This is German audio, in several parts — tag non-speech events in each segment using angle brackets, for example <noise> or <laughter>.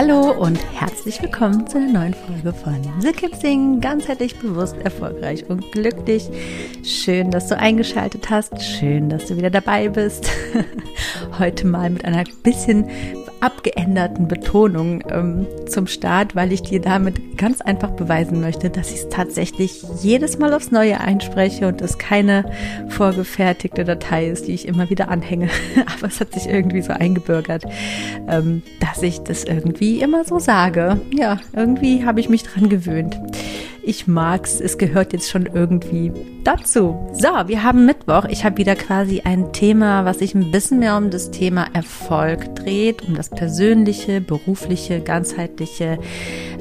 Hallo und herzlich willkommen zu einer neuen Folge von The Kim Sing. Ganzheitlich bewusst, erfolgreich und glücklich. Schön, dass du eingeschaltet hast. Schön, dass du wieder dabei bist. <laughs> Heute mal mit einer bisschen abgeänderten Betonung ähm, zum Start, weil ich dir damit ganz einfach beweisen möchte, dass ich es tatsächlich jedes Mal aufs Neue einspreche und es keine vorgefertigte Datei ist, die ich immer wieder anhänge. <laughs> Aber es hat sich irgendwie so eingebürgert, ähm, dass ich das irgendwie immer so sage. Ja, irgendwie habe ich mich dran gewöhnt. Ich mag's. Es gehört jetzt schon irgendwie dazu. So, wir haben Mittwoch. Ich habe wieder quasi ein Thema, was sich ein bisschen mehr um das Thema Erfolg dreht, um das persönliche, berufliche, ganzheitliche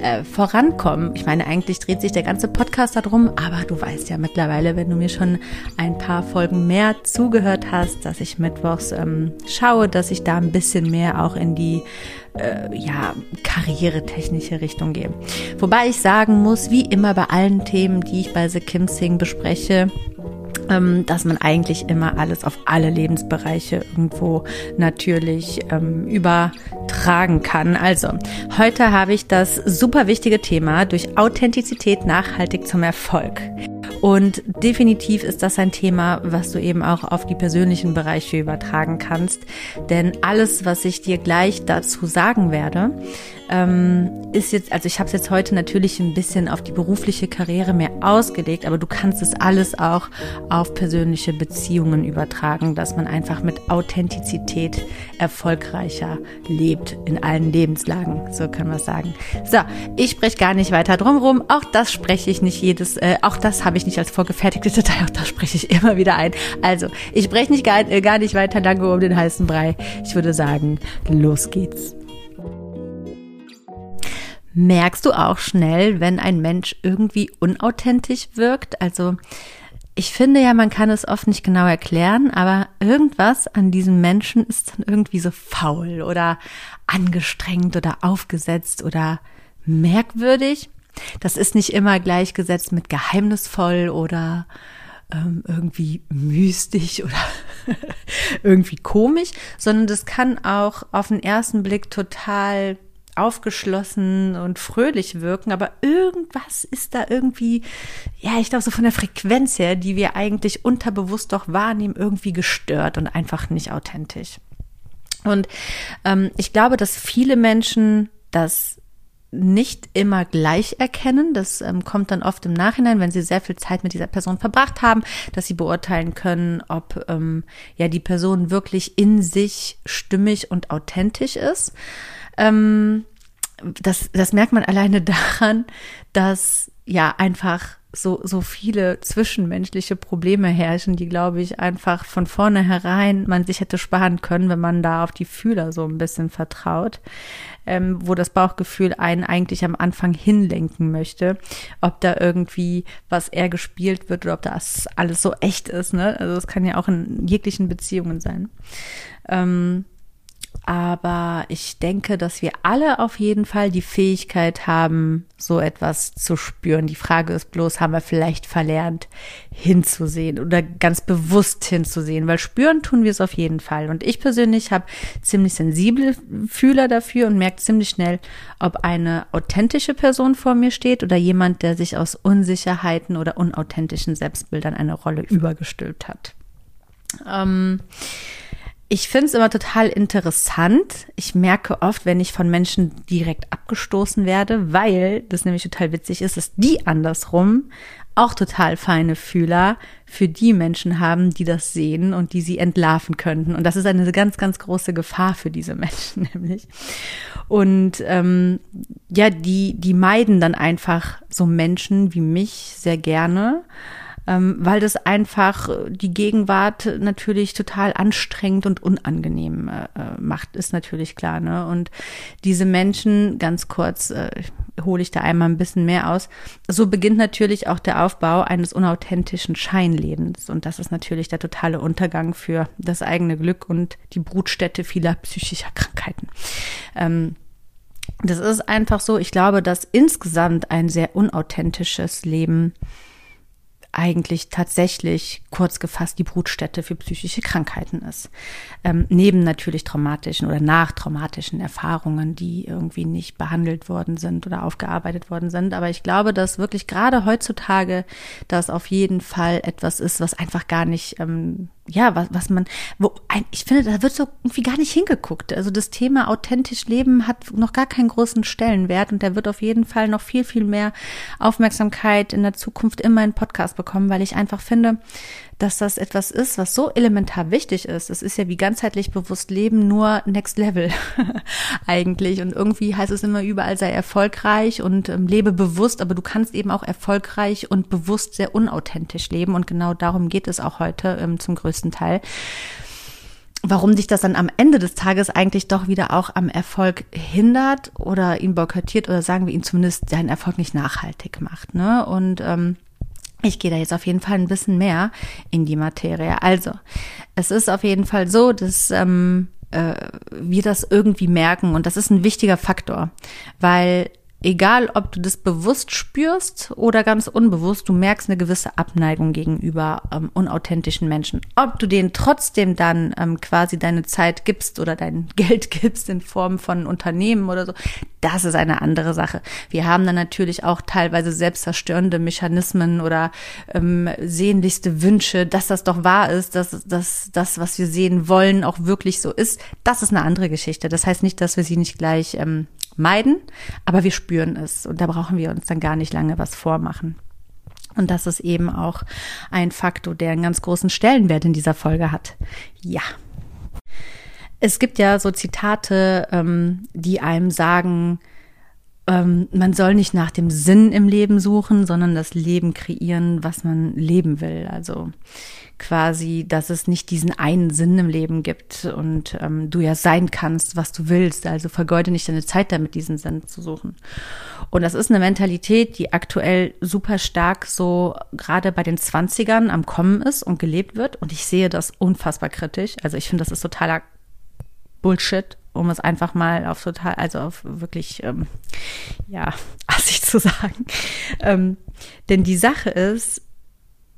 äh, Vorankommen. Ich meine, eigentlich dreht sich der ganze Podcast darum, aber du weißt ja mittlerweile, wenn du mir schon ein paar Folgen mehr zugehört hast, dass ich mittwochs ähm, schaue, dass ich da ein bisschen mehr auch in die äh, ja, karrieretechnische Richtung gehe. Wobei ich sagen muss, wie immer bei allen Themen, die ich bei The Kim Sing bespreche, ähm, dass man eigentlich immer alles auf alle Lebensbereiche irgendwo natürlich ähm, übertragen kann. Also, heute habe ich das super wichtige Thema durch Authentizität nachhaltig zum Erfolg. Und definitiv ist das ein Thema, was du eben auch auf die persönlichen Bereiche übertragen kannst. Denn alles, was ich dir gleich dazu sagen werde, ähm, ist jetzt, also ich habe es jetzt heute natürlich ein bisschen auf die berufliche Karriere mehr ausgelegt, aber du kannst es alles auch auf persönliche Beziehungen übertragen, dass man einfach mit Authentizität erfolgreicher lebt in allen Lebenslagen, so kann man sagen. So, ich spreche gar nicht weiter drumherum, auch das spreche ich nicht jedes, äh, auch das habe ich nicht als vorgefertigte <laughs> Datei, auch das spreche ich immer wieder ein. Also, ich spreche nicht gar, äh, gar nicht weiter lange um den heißen Brei. Ich würde sagen, los geht's. Merkst du auch schnell, wenn ein Mensch irgendwie unauthentisch wirkt? Also ich finde ja, man kann es oft nicht genau erklären, aber irgendwas an diesem Menschen ist dann irgendwie so faul oder angestrengt oder aufgesetzt oder merkwürdig. Das ist nicht immer gleichgesetzt mit geheimnisvoll oder ähm, irgendwie mystisch <laughs> oder irgendwie komisch, sondern das kann auch auf den ersten Blick total aufgeschlossen und fröhlich wirken, aber irgendwas ist da irgendwie, ja, ich glaube, so von der Frequenz her, die wir eigentlich unterbewusst doch wahrnehmen, irgendwie gestört und einfach nicht authentisch. Und ähm, ich glaube, dass viele Menschen das nicht immer gleich erkennen. Das ähm, kommt dann oft im Nachhinein, wenn sie sehr viel Zeit mit dieser Person verbracht haben, dass sie beurteilen können, ob ähm, ja die Person wirklich in sich stimmig und authentisch ist. Ähm, das, das merkt man alleine daran, dass ja einfach so, so viele zwischenmenschliche Probleme herrschen, die, glaube ich, einfach von vornherein man sich hätte sparen können, wenn man da auf die Fühler so ein bisschen vertraut, ähm, wo das Bauchgefühl einen eigentlich am Anfang hinlenken möchte, ob da irgendwie was eher gespielt wird oder ob das alles so echt ist, ne? Also es kann ja auch in jeglichen Beziehungen sein. Ähm, aber ich denke, dass wir alle auf jeden Fall die Fähigkeit haben, so etwas zu spüren. Die Frage ist bloß, haben wir vielleicht verlernt, hinzusehen oder ganz bewusst hinzusehen, weil spüren tun wir es auf jeden Fall. Und ich persönlich habe ziemlich sensible Fühler dafür und merke ziemlich schnell, ob eine authentische Person vor mir steht oder jemand, der sich aus Unsicherheiten oder unauthentischen Selbstbildern eine Rolle übergestülpt hat. Ähm, ich finde es immer total interessant. Ich merke oft, wenn ich von Menschen direkt abgestoßen werde, weil das nämlich total witzig ist, dass die andersrum auch total feine Fühler für die Menschen haben, die das sehen und die sie entlarven könnten. Und das ist eine ganz, ganz große Gefahr für diese Menschen <laughs> nämlich. Und ähm, ja, die, die meiden dann einfach so Menschen wie mich sehr gerne weil das einfach die Gegenwart natürlich total anstrengend und unangenehm äh, äh, macht, ist natürlich klar. Ne? Und diese Menschen, ganz kurz, äh, hole ich da einmal ein bisschen mehr aus. So beginnt natürlich auch der Aufbau eines unauthentischen Scheinlebens. Und das ist natürlich der totale Untergang für das eigene Glück und die Brutstätte vieler psychischer Krankheiten. Ähm, das ist einfach so. Ich glaube, dass insgesamt ein sehr unauthentisches Leben eigentlich tatsächlich kurz gefasst die Brutstätte für psychische Krankheiten ist. Ähm, neben natürlich traumatischen oder nachtraumatischen Erfahrungen, die irgendwie nicht behandelt worden sind oder aufgearbeitet worden sind. Aber ich glaube, dass wirklich gerade heutzutage das auf jeden Fall etwas ist, was einfach gar nicht ähm, ja, was, was man, wo ein, ich finde, da wird so irgendwie gar nicht hingeguckt. Also das Thema authentisch leben hat noch gar keinen großen Stellenwert und der wird auf jeden Fall noch viel, viel mehr Aufmerksamkeit in der Zukunft in meinen Podcast bekommen, weil ich einfach finde, dass das etwas ist, was so elementar wichtig ist. Es ist ja wie ganzheitlich bewusst leben nur Next Level <laughs> eigentlich. Und irgendwie heißt es immer überall sei erfolgreich und ähm, lebe bewusst, aber du kannst eben auch erfolgreich und bewusst sehr unauthentisch leben. Und genau darum geht es auch heute ähm, zum größten Teil warum dich das dann am Ende des Tages eigentlich doch wieder auch am Erfolg hindert oder ihn boykottiert oder sagen wir ihn zumindest seinen Erfolg nicht nachhaltig macht. Ne? Und ähm, ich gehe da jetzt auf jeden Fall ein bisschen mehr in die Materie. Also, es ist auf jeden Fall so, dass ähm, äh, wir das irgendwie merken und das ist ein wichtiger Faktor, weil Egal, ob du das bewusst spürst oder ganz unbewusst, du merkst eine gewisse Abneigung gegenüber ähm, unauthentischen Menschen. Ob du denen trotzdem dann ähm, quasi deine Zeit gibst oder dein <laughs> Geld gibst in Form von Unternehmen oder so, das ist eine andere Sache. Wir haben dann natürlich auch teilweise selbstzerstörende Mechanismen oder ähm, sehnlichste Wünsche, dass das doch wahr ist, dass, dass das, was wir sehen wollen, auch wirklich so ist. Das ist eine andere Geschichte. Das heißt nicht, dass wir sie nicht gleich ähm, meiden, aber wir spüren es und da brauchen wir uns dann gar nicht lange was vormachen. Und das ist eben auch ein Faktor, der einen ganz großen Stellenwert in dieser Folge hat. Ja. Es gibt ja so Zitate, ähm, die einem sagen, ähm, man soll nicht nach dem Sinn im Leben suchen, sondern das Leben kreieren, was man leben will. Also quasi, dass es nicht diesen einen Sinn im Leben gibt und ähm, du ja sein kannst, was du willst. Also vergeude nicht deine Zeit damit, diesen Sinn zu suchen. Und das ist eine Mentalität, die aktuell super stark so gerade bei den Zwanzigern am Kommen ist und gelebt wird. Und ich sehe das unfassbar kritisch. Also ich finde, das ist totaler Bullshit, um es einfach mal auf total, also auf wirklich, ähm, ja, <laughs> assig zu sagen. Ähm, denn die Sache ist,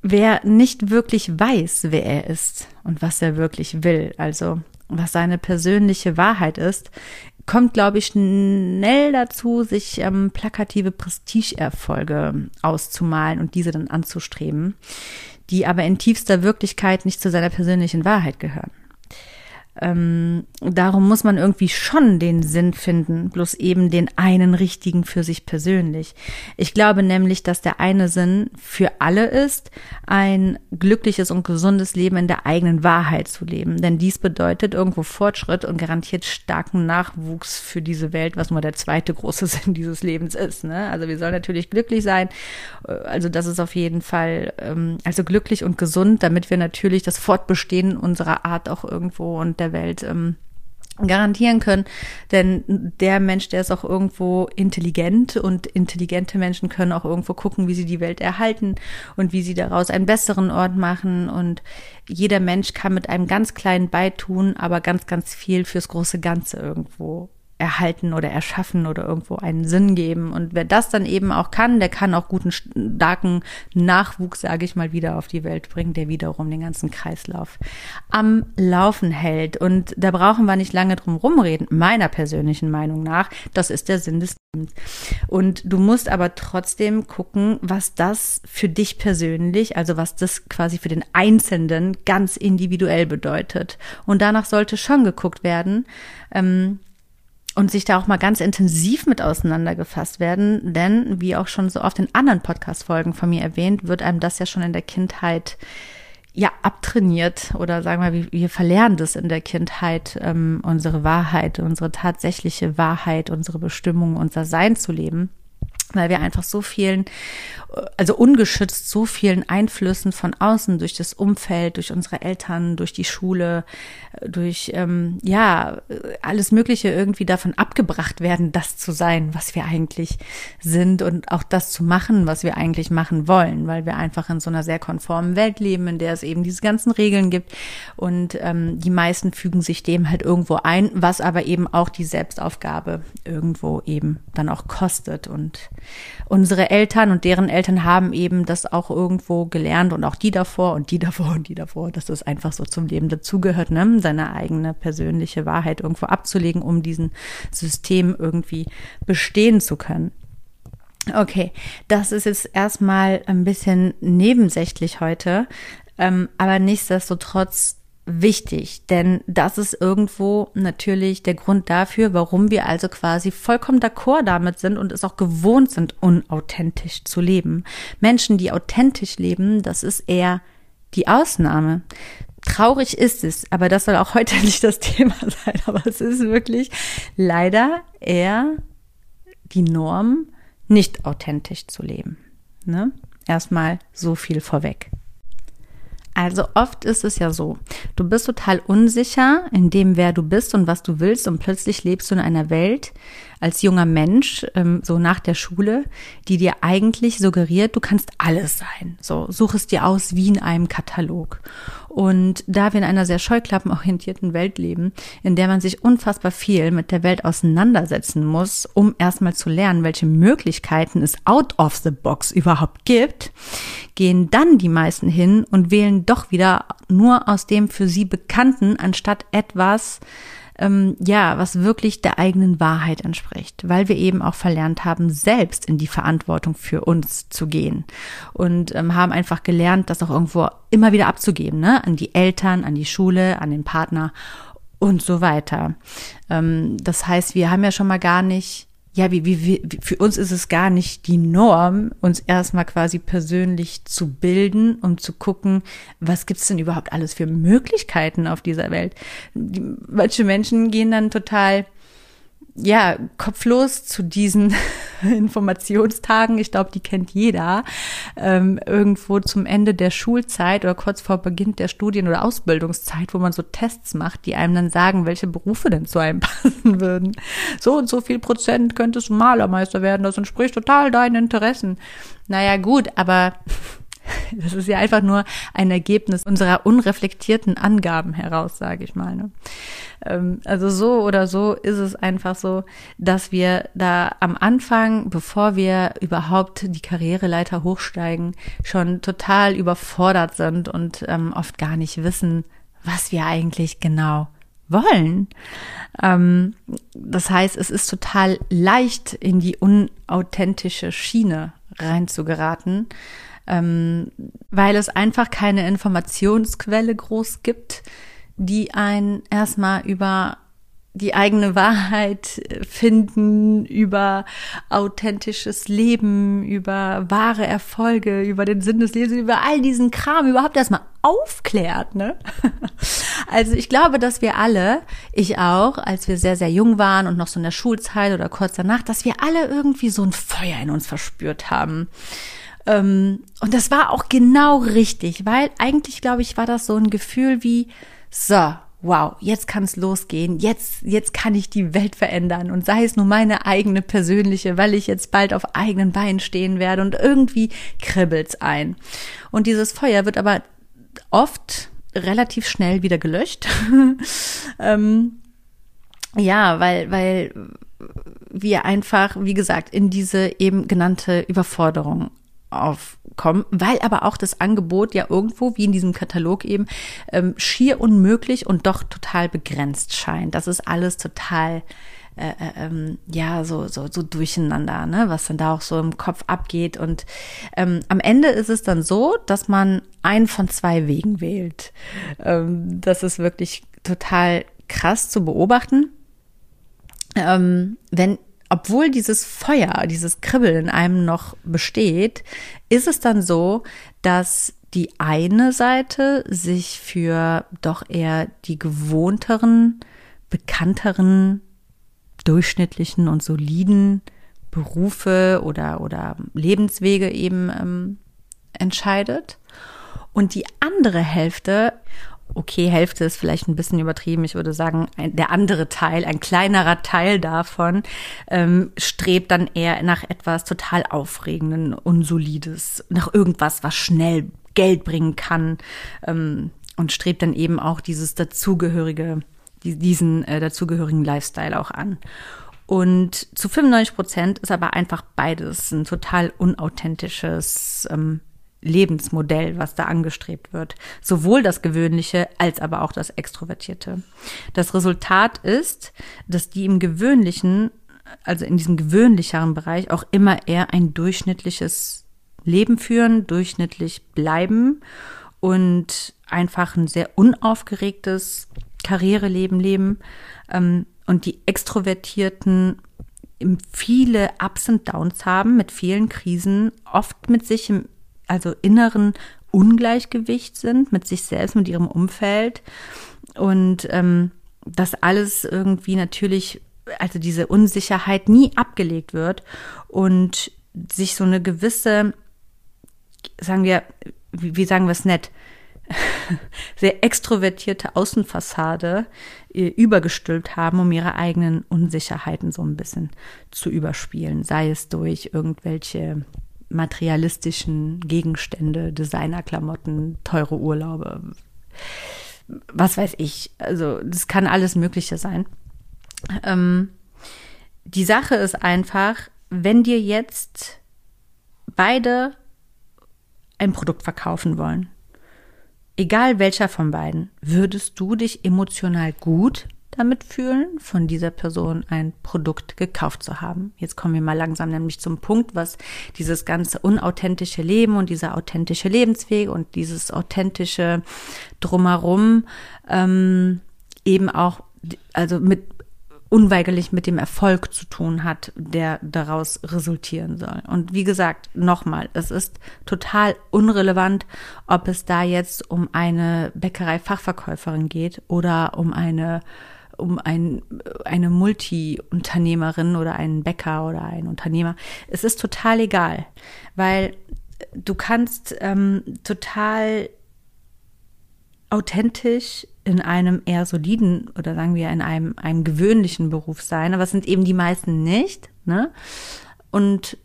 wer nicht wirklich weiß, wer er ist und was er wirklich will, also was seine persönliche Wahrheit ist, kommt, glaube ich, schnell dazu, sich ähm, plakative Prestigeerfolge auszumalen und diese dann anzustreben, die aber in tiefster Wirklichkeit nicht zu seiner persönlichen Wahrheit gehören. Ähm, darum muss man irgendwie schon den Sinn finden, bloß eben den einen richtigen für sich persönlich. Ich glaube nämlich, dass der eine Sinn für alle ist, ein glückliches und gesundes Leben in der eigenen Wahrheit zu leben. Denn dies bedeutet irgendwo Fortschritt und garantiert starken Nachwuchs für diese Welt, was nur der zweite große <laughs> Sinn dieses Lebens ist. Ne? Also wir sollen natürlich glücklich sein. Also das ist auf jeden Fall, ähm, also glücklich und gesund, damit wir natürlich das Fortbestehen unserer Art auch irgendwo und der der Welt ähm, garantieren können. Denn der Mensch, der ist auch irgendwo intelligent und intelligente Menschen können auch irgendwo gucken, wie sie die Welt erhalten und wie sie daraus einen besseren Ort machen. Und jeder Mensch kann mit einem ganz kleinen Beitun, aber ganz, ganz viel fürs große Ganze irgendwo erhalten oder erschaffen oder irgendwo einen Sinn geben. Und wer das dann eben auch kann, der kann auch guten, starken Nachwuchs, sage ich mal, wieder auf die Welt bringen, der wiederum den ganzen Kreislauf am Laufen hält. Und da brauchen wir nicht lange drum rumreden, meiner persönlichen Meinung nach. Das ist der Sinn des Lebens. Und du musst aber trotzdem gucken, was das für dich persönlich, also was das quasi für den Einzelnen ganz individuell bedeutet. Und danach sollte schon geguckt werden, ähm, und sich da auch mal ganz intensiv mit auseinandergefasst werden, denn wie auch schon so oft in anderen Podcast-Folgen von mir erwähnt, wird einem das ja schon in der Kindheit ja abtrainiert oder sagen wir, wir, verlernen das in der Kindheit, ähm, unsere Wahrheit, unsere tatsächliche Wahrheit, unsere Bestimmung, unser Sein zu leben weil wir einfach so vielen, also ungeschützt so vielen Einflüssen von außen durch das Umfeld, durch unsere Eltern, durch die Schule, durch ähm, ja alles Mögliche irgendwie davon abgebracht werden, das zu sein, was wir eigentlich sind und auch das zu machen, was wir eigentlich machen wollen, weil wir einfach in so einer sehr konformen Welt leben, in der es eben diese ganzen Regeln gibt. Und ähm, die meisten fügen sich dem halt irgendwo ein, was aber eben auch die Selbstaufgabe irgendwo eben dann auch kostet. Und unsere Eltern und deren Eltern haben eben das auch irgendwo gelernt und auch die davor und die davor und die davor, dass das einfach so zum Leben dazugehört, ne? seine eigene persönliche Wahrheit irgendwo abzulegen, um diesen System irgendwie bestehen zu können. Okay, das ist jetzt erstmal ein bisschen nebensächlich heute, ähm, aber nichtsdestotrotz wichtig, denn das ist irgendwo natürlich der Grund dafür, warum wir also quasi vollkommen d'accord damit sind und es auch gewohnt sind, unauthentisch zu leben. Menschen, die authentisch leben, das ist eher die Ausnahme. Traurig ist es, aber das soll auch heute <laughs> nicht das Thema sein, aber es ist wirklich leider eher die Norm, nicht authentisch zu leben. Ne? Erstmal so viel vorweg. Also oft ist es ja so, du bist total unsicher in dem, wer du bist und was du willst und plötzlich lebst du in einer Welt als junger Mensch, ähm, so nach der Schule, die dir eigentlich suggeriert, du kannst alles sein. So, such es dir aus wie in einem Katalog. Und da wir in einer sehr scheuklappenorientierten Welt leben, in der man sich unfassbar viel mit der Welt auseinandersetzen muss, um erstmal zu lernen, welche Möglichkeiten es out of the box überhaupt gibt, gehen dann die meisten hin und wählen doch wieder nur aus dem für sie Bekannten, anstatt etwas, ähm, ja, was wirklich der eigenen Wahrheit entspricht, weil wir eben auch verlernt haben, selbst in die Verantwortung für uns zu gehen und ähm, haben einfach gelernt, das auch irgendwo immer wieder abzugeben, ne? an die Eltern, an die Schule, an den Partner und so weiter. Ähm, das heißt, wir haben ja schon mal gar nicht ja, wie, wie, wie, für uns ist es gar nicht die Norm, uns erstmal quasi persönlich zu bilden, um zu gucken, was gibt's denn überhaupt alles für Möglichkeiten auf dieser Welt. Die, manche Menschen gehen dann total ja, kopflos zu diesen <laughs> Informationstagen. Ich glaube, die kennt jeder. Ähm, irgendwo zum Ende der Schulzeit oder kurz vor Beginn der Studien- oder Ausbildungszeit, wo man so Tests macht, die einem dann sagen, welche Berufe denn zu einem <laughs> passen würden. So und so viel Prozent könntest du Malermeister werden. Das entspricht total deinen Interessen. Naja, gut, aber <laughs> das ist ja einfach nur ein Ergebnis unserer unreflektierten Angaben heraus, sage ich mal. Ne? Ähm, also so oder so ist es einfach so, dass wir da am Anfang, bevor wir überhaupt die Karriereleiter hochsteigen, schon total überfordert sind und ähm, oft gar nicht wissen, was wir eigentlich genau wollen. Ähm, das heißt, es ist total leicht, in die unauthentische Schiene reinzugeraten ähm, weil es einfach keine Informationsquelle groß gibt, die einen erstmal über die eigene Wahrheit finden, über authentisches Leben, über wahre Erfolge, über den Sinn des Lebens, über all diesen Kram überhaupt erstmal aufklärt, ne? <laughs> Also ich glaube, dass wir alle, ich auch, als wir sehr, sehr jung waren und noch so in der Schulzeit oder kurz danach, dass wir alle irgendwie so ein Feuer in uns verspürt haben. Ähm, und das war auch genau richtig, weil eigentlich, glaube ich, war das so ein Gefühl wie, so, wow, jetzt kann es losgehen, jetzt, jetzt kann ich die Welt verändern und sei es nur meine eigene persönliche, weil ich jetzt bald auf eigenen Beinen stehen werde und irgendwie kribbelt's ein. Und dieses Feuer wird aber oft relativ schnell wieder gelöscht. <laughs> ähm, ja, weil, weil wir einfach, wie gesagt, in diese eben genannte Überforderung aufkommen, weil aber auch das Angebot ja irgendwo, wie in diesem Katalog eben, ähm, schier unmöglich und doch total begrenzt scheint. Das ist alles total äh, äh, ähm, ja, so, so, so durcheinander, ne, was dann da auch so im Kopf abgeht. Und ähm, am Ende ist es dann so, dass man einen von zwei Wegen wählt. Ähm, das ist wirklich total krass zu beobachten. Ähm, wenn obwohl dieses Feuer, dieses Kribbeln in einem noch besteht, ist es dann so, dass die eine Seite sich für doch eher die gewohnteren, bekannteren durchschnittlichen und soliden Berufe oder, oder Lebenswege eben ähm, entscheidet. Und die andere Hälfte, okay, Hälfte ist vielleicht ein bisschen übertrieben, ich würde sagen, ein, der andere Teil, ein kleinerer Teil davon, ähm, strebt dann eher nach etwas total Aufregenden, Unsolides, nach irgendwas, was schnell Geld bringen kann ähm, und strebt dann eben auch dieses dazugehörige diesen äh, dazugehörigen Lifestyle auch an. Und zu 95 Prozent ist aber einfach beides ein total unauthentisches ähm, Lebensmodell, was da angestrebt wird. Sowohl das Gewöhnliche als aber auch das Extrovertierte. Das Resultat ist, dass die im Gewöhnlichen, also in diesem gewöhnlicheren Bereich, auch immer eher ein durchschnittliches Leben führen, durchschnittlich bleiben und einfach ein sehr unaufgeregtes Karriereleben leben ähm, und die Extrovertierten viele Ups und Downs haben, mit vielen Krisen, oft mit sich im also inneren Ungleichgewicht sind, mit sich selbst, mit ihrem Umfeld. Und ähm, das alles irgendwie natürlich, also diese Unsicherheit nie abgelegt wird und sich so eine gewisse, sagen wir, wie, sagen wir es nett, <laughs> sehr extrovertierte Außenfassade äh, übergestülpt haben, um ihre eigenen Unsicherheiten so ein bisschen zu überspielen, sei es durch irgendwelche materialistischen Gegenstände, Designerklamotten, teure Urlaube, was weiß ich. Also das kann alles Mögliche sein. Ähm, die Sache ist einfach, wenn dir jetzt beide ein Produkt verkaufen wollen, egal welcher von beiden, würdest du dich emotional gut damit fühlen, von dieser Person ein Produkt gekauft zu haben. Jetzt kommen wir mal langsam nämlich zum Punkt, was dieses ganze unauthentische Leben und dieser authentische Lebensweg und dieses authentische Drumherum ähm, eben auch, also mit unweigerlich mit dem Erfolg zu tun hat, der daraus resultieren soll. Und wie gesagt, nochmal, es ist total unrelevant, ob es da jetzt um eine Bäckerei-Fachverkäuferin geht oder um eine um ein, eine Multi-Unternehmerin oder einen Bäcker oder einen Unternehmer. Es ist total egal, weil du kannst ähm, total authentisch in einem eher soliden oder sagen wir in einem, einem gewöhnlichen Beruf sein, aber es sind eben die meisten nicht, ne? Und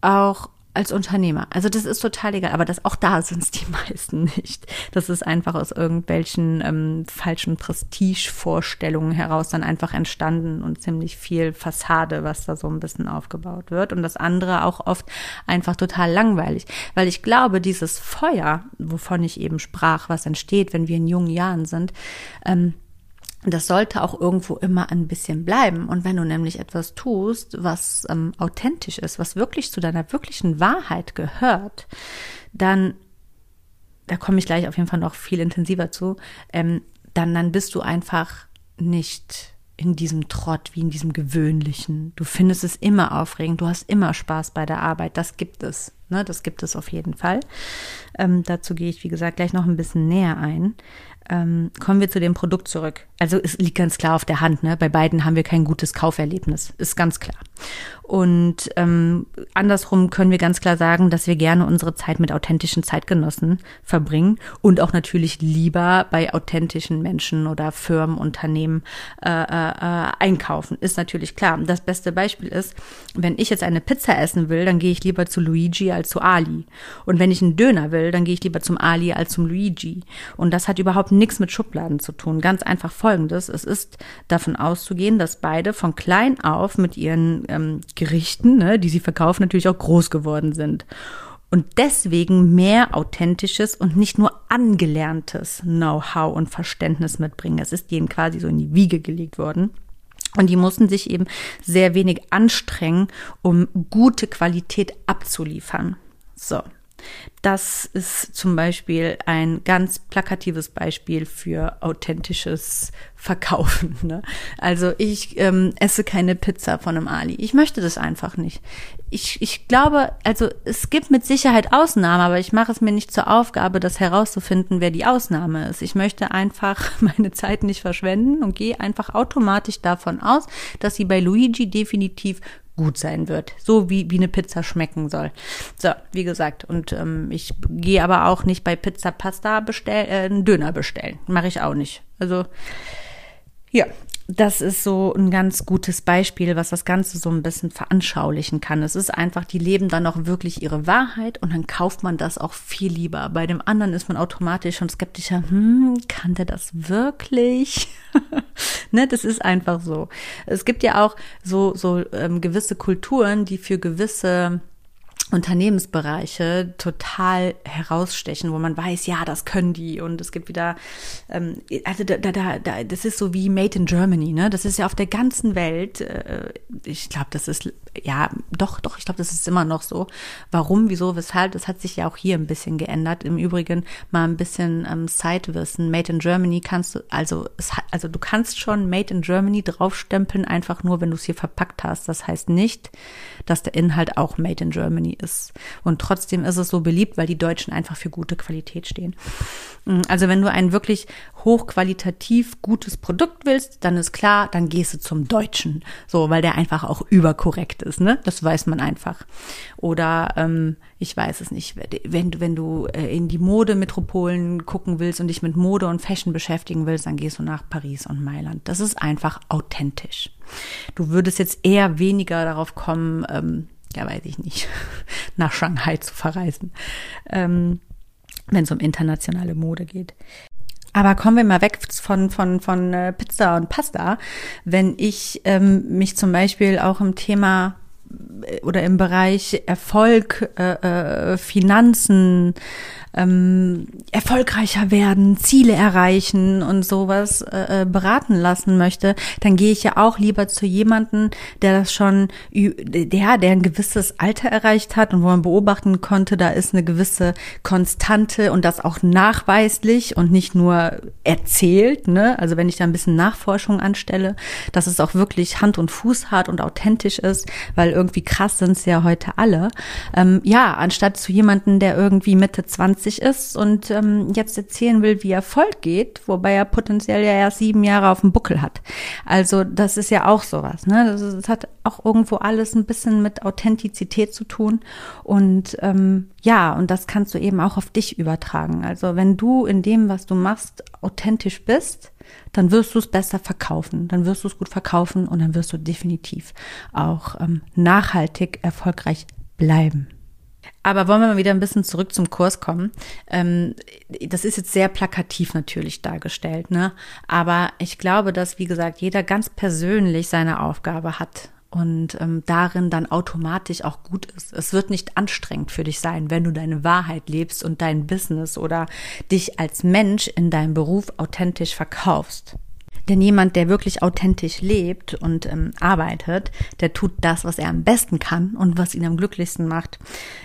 auch als Unternehmer. Also das ist total egal, aber das auch da sind es die <laughs> meisten nicht. Das ist einfach aus irgendwelchen ähm, falschen Prestigevorstellungen heraus dann einfach entstanden und ziemlich viel Fassade, was da so ein bisschen aufgebaut wird. Und das andere auch oft einfach total langweilig, weil ich glaube, dieses Feuer, wovon ich eben sprach, was entsteht, wenn wir in jungen Jahren sind, ähm, das sollte auch irgendwo immer ein bisschen bleiben. Und wenn du nämlich etwas tust, was ähm, authentisch ist, was wirklich zu deiner wirklichen Wahrheit gehört, dann, da komme ich gleich auf jeden Fall noch viel intensiver zu, ähm, dann, dann bist du einfach nicht in diesem Trott, wie in diesem gewöhnlichen. Du findest es immer aufregend, du hast immer Spaß bei der Arbeit, das gibt es. Ne, das gibt es auf jeden Fall. Ähm, dazu gehe ich, wie gesagt, gleich noch ein bisschen näher ein. Ähm, kommen wir zu dem Produkt zurück. Also es liegt ganz klar auf der Hand. Ne? Bei beiden haben wir kein gutes Kauferlebnis, ist ganz klar. Und ähm, andersrum können wir ganz klar sagen, dass wir gerne unsere Zeit mit authentischen Zeitgenossen verbringen und auch natürlich lieber bei authentischen Menschen oder Firmen, Unternehmen äh, äh, äh, einkaufen. Ist natürlich klar. Das beste Beispiel ist, wenn ich jetzt eine Pizza essen will, dann gehe ich lieber zu Luigi als zu Ali. Und wenn ich einen Döner will, dann gehe ich lieber zum Ali als zum Luigi. Und das hat überhaupt nichts mit Schubladen zu tun. Ganz einfach folgendes. Es ist davon auszugehen, dass beide von klein auf mit ihren ähm, Gerichten, ne, die sie verkaufen, natürlich auch groß geworden sind und deswegen mehr authentisches und nicht nur angelerntes Know-how und Verständnis mitbringen. Es ist ihnen quasi so in die Wiege gelegt worden. Und die mussten sich eben sehr wenig anstrengen, um gute Qualität abzuliefern. So. Das ist zum Beispiel ein ganz plakatives Beispiel für authentisches Verkaufen. <laughs> Ne? Also ich ähm, esse keine Pizza von einem Ali. Ich möchte das einfach nicht. Ich, ich glaube, also es gibt mit Sicherheit Ausnahmen, aber ich mache es mir nicht zur Aufgabe, das herauszufinden, wer die Ausnahme ist. Ich möchte einfach <laughs> meine Zeit nicht verschwenden und gehe einfach automatisch davon aus, dass sie bei Luigi definitiv gut sein wird, so wie, wie eine Pizza schmecken soll. So, wie gesagt, und ähm, ich gehe aber auch nicht bei Pizza Pasta bestellen, äh, einen Döner bestellen. Mache ich auch nicht. Also ja, das ist so ein ganz gutes Beispiel, was das Ganze so ein bisschen veranschaulichen kann. Es ist einfach, die leben dann auch wirklich ihre Wahrheit und dann kauft man das auch viel lieber. Bei dem anderen ist man automatisch schon skeptischer, hm, kann der das wirklich? <laughs> ne, das ist einfach so. Es gibt ja auch so, so ähm, gewisse Kulturen, die für gewisse Unternehmensbereiche total herausstechen, wo man weiß, ja, das können die und es gibt wieder, ähm, also da, da, da, das ist so wie Made in Germany, ne? Das ist ja auf der ganzen Welt. Äh, ich glaube, das ist ja doch, doch. Ich glaube, das ist immer noch so. Warum, wieso, weshalb? Das hat sich ja auch hier ein bisschen geändert. Im Übrigen mal ein bisschen ähm, Sidewissen. Made in Germany kannst du, also es, also du kannst schon Made in Germany draufstempeln, einfach nur, wenn du es hier verpackt hast. Das heißt nicht, dass der Inhalt auch Made in Germany ist. Und trotzdem ist es so beliebt, weil die Deutschen einfach für gute Qualität stehen. Mm, also wenn du ein wirklich hochqualitativ gutes Produkt willst, dann ist klar, dann gehst du zum Deutschen. So, weil der einfach auch überkorrekt ist, ne? Das weiß man einfach. Oder ähm, ich weiß es nicht, wenn du, wenn du äh, in die Modemetropolen gucken willst und dich mit Mode und Fashion beschäftigen willst, dann gehst du nach Paris und Mailand. Das ist einfach authentisch. Du würdest jetzt eher weniger darauf kommen, ähm, ja, weiß ich nicht, <laughs> nach Shanghai zu verreisen, ähm, wenn es um internationale Mode geht. Aber kommen wir mal weg von, von, von äh, Pizza und Pasta. Wenn ich ähm, mich zum Beispiel auch im Thema äh, oder im Bereich Erfolg, äh, äh, Finanzen, ähm, erfolgreicher werden, Ziele erreichen und sowas äh, äh beraten lassen möchte, dann gehe ich ja auch lieber zu jemanden, der das schon, der, der ein gewisses Alter erreicht hat und wo man beobachten konnte, da ist eine gewisse Konstante und das auch nachweislich und nicht nur erzählt, ne? Also wenn ich da ein bisschen Nachforschung anstelle, dass es auch wirklich Hand und Fuß hat und authentisch ist, weil irgendwie krass sind es ja heute alle. Ähm, ja, anstatt zu jemanden, der irgendwie Mitte 20 50 ist und ähm, jetzt erzählen will, wie Erfolg geht, wobei er potenziell ja erst sieben Jahre auf dem Buckel hat. Also das ist ja auch sowas. Ne? Das, das hat auch irgendwo alles ein bisschen mit Authentizität zu tun. Und ähm, ja, und das kannst du eben auch auf dich übertragen. Also wenn du in dem, was du machst, authentisch bist, dann wirst du es besser verkaufen, dann wirst du es gut verkaufen und dann wirst du definitiv auch ähm, nachhaltig erfolgreich bleiben. Aber wollen wir mal wieder ein bisschen zurück zum Kurs kommen. Ähm, das ist jetzt sehr plakativ natürlich dargestellt, ne? Aber ich glaube, dass, wie gesagt, jeder ganz persönlich seine Aufgabe hat und ähm, darin dann automatisch auch gut ist. Es wird nicht anstrengend für dich sein, wenn du deine Wahrheit lebst und dein Business oder dich als Mensch in deinem Beruf authentisch verkaufst. Denn jemand, der wirklich authentisch lebt und ähm, arbeitet, der tut das, was er am besten kann und was ihn am glücklichsten macht.